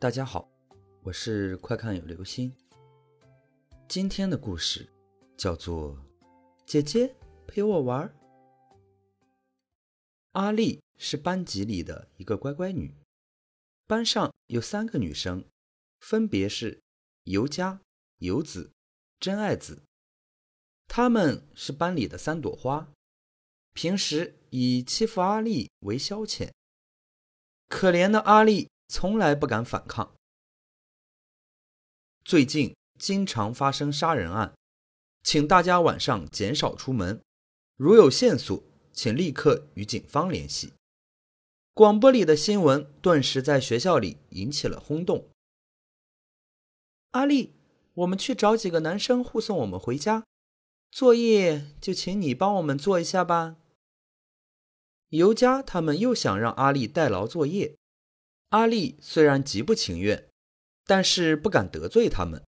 大家好，我是快看有流星。今天的故事叫做《姐姐陪我玩》。阿丽是班级里的一个乖乖女，班上有三个女生，分别是尤佳、游子、真爱子。她们是班里的三朵花，平时以欺负阿丽为消遣。可怜的阿丽从来不敢反抗。最近经常发生杀人案，请大家晚上减少出门。如有线索，请立刻与警方联系。广播里的新闻顿时在学校里引起了轰动。阿丽，我们去找几个男生护送我们回家，作业就请你帮我们做一下吧。尤佳他们又想让阿丽代劳作业，阿丽虽然极不情愿，但是不敢得罪他们，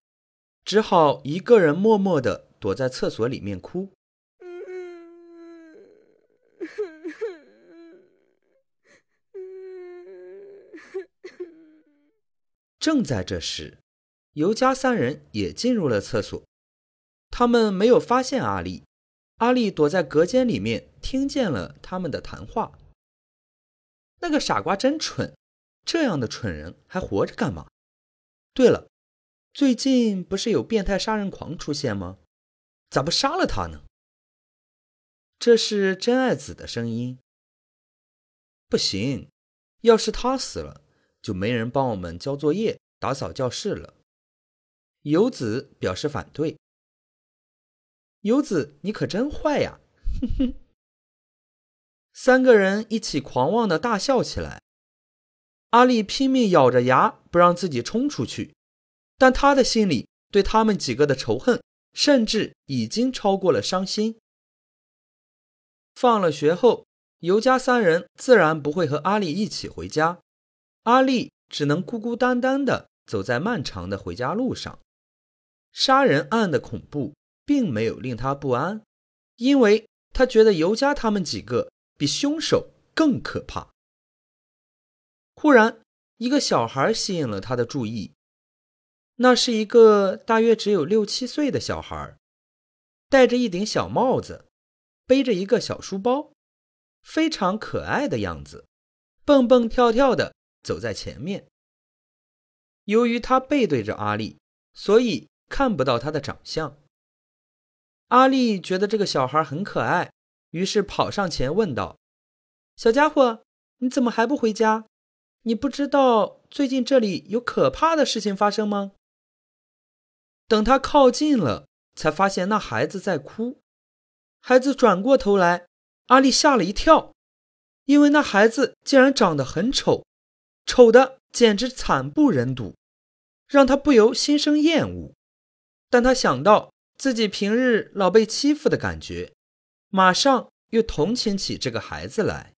只好一个人默默地躲在厕所里面哭。正在这时，尤佳三人也进入了厕所，他们没有发现阿丽。阿丽躲在隔间里面，听见了他们的谈话。那个傻瓜真蠢，这样的蠢人还活着干嘛？对了，最近不是有变态杀人狂出现吗？咋不杀了他呢？这是真爱子的声音。不行，要是他死了，就没人帮我们交作业、打扫教室了。游子表示反对。游子，你可真坏呀！哼哼。三个人一起狂妄的大笑起来。阿丽拼命咬着牙不让自己冲出去，但他的心里对他们几个的仇恨，甚至已经超过了伤心。放了学后，尤家三人自然不会和阿丽一起回家，阿丽只能孤孤单单的走在漫长的回家路上。杀人案的恐怖。并没有令他不安，因为他觉得尤佳他们几个比凶手更可怕。忽然，一个小孩吸引了他的注意，那是一个大约只有六七岁的小孩，戴着一顶小帽子，背着一个小书包，非常可爱的样子，蹦蹦跳跳的走在前面。由于他背对着阿丽，所以看不到他的长相。阿丽觉得这个小孩很可爱，于是跑上前问道：“小家伙，你怎么还不回家？你不知道最近这里有可怕的事情发生吗？”等他靠近了，才发现那孩子在哭。孩子转过头来，阿丽吓了一跳，因为那孩子竟然长得很丑，丑的简直惨不忍睹，让他不由心生厌恶。但他想到。自己平日老被欺负的感觉，马上又同情起这个孩子来。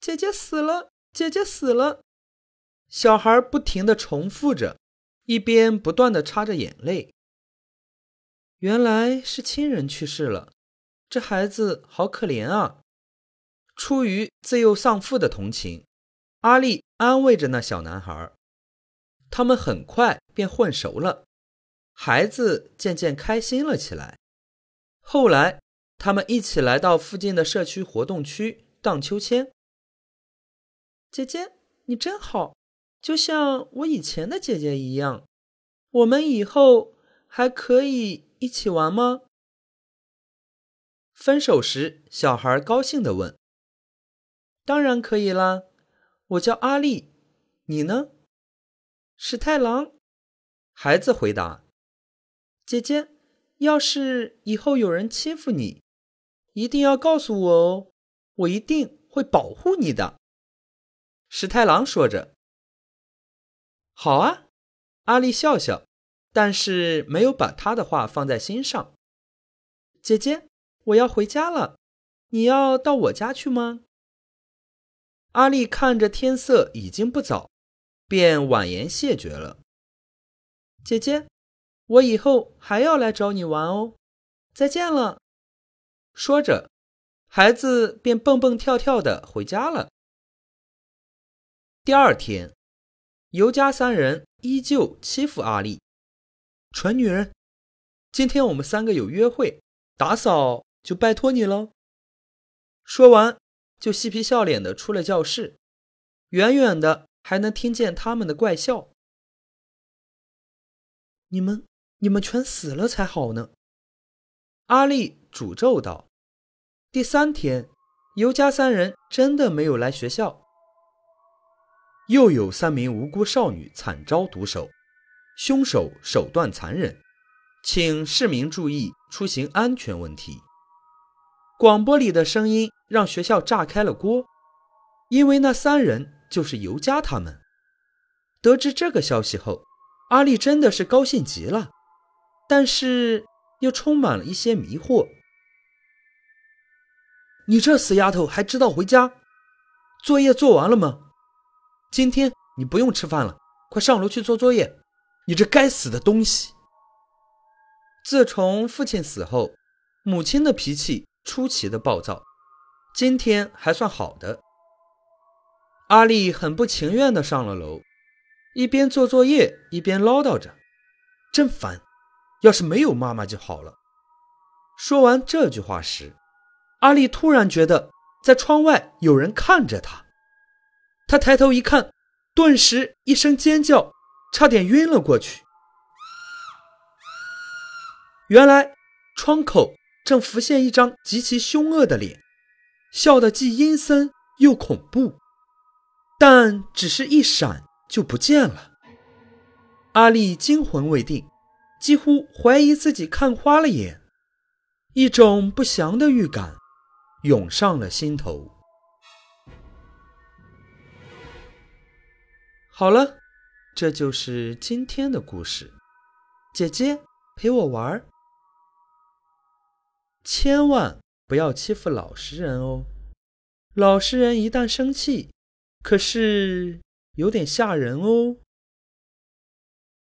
姐姐死了，姐姐死了，小孩不停的重复着，一边不断的擦着眼泪。原来是亲人去世了，这孩子好可怜啊！出于自幼丧父的同情，阿丽安慰着那小男孩。他们很快便混熟了。孩子渐渐开心了起来。后来，他们一起来到附近的社区活动区荡秋千。姐姐，你真好，就像我以前的姐姐一样。我们以后还可以一起玩吗？分手时，小孩高兴地问：“当然可以啦，我叫阿丽，你呢？”史太郎，孩子回答。姐姐，要是以后有人欺负你，一定要告诉我哦，我一定会保护你的。石太郎说着。好啊，阿丽笑笑，但是没有把他的话放在心上。姐姐，我要回家了，你要到我家去吗？阿丽看着天色已经不早，便婉言谢绝了。姐姐。我以后还要来找你玩哦，再见了。说着，孩子便蹦蹦跳跳的回家了。第二天，尤家三人依旧欺负阿丽。蠢女人，今天我们三个有约会，打扫就拜托你喽。说完，就嬉皮笑脸的出了教室，远远的还能听见他们的怪笑。你们，你们全死了才好呢！阿丽诅咒道。第三天，尤家三人真的没有来学校。又有三名无辜少女惨遭毒手，凶手手段残忍，请市民注意出行安全问题。广播里的声音让学校炸开了锅，因为那三人就是尤佳他们。得知这个消息后，阿丽真的是高兴极了，但是又充满了一些迷惑。你这死丫头还知道回家？作业做完了吗？今天你不用吃饭了，快上楼去做作业。你这该死的东西！自从父亲死后，母亲的脾气出奇的暴躁。今天还算好的。阿丽很不情愿的上了楼，一边做作业一边唠叨着：“真烦，要是没有妈妈就好了。”说完这句话时，阿丽突然觉得在窗外有人看着她。他抬头一看，顿时一声尖叫，差点晕了过去。原来窗口正浮现一张极其凶恶的脸，笑得既阴森又恐怖，但只是一闪就不见了。阿丽惊魂未定，几乎怀疑自己看花了眼，一种不祥的预感涌上了心头。好了，这就是今天的故事。姐姐陪我玩，千万不要欺负老实人哦。老实人一旦生气，可是有点吓人哦。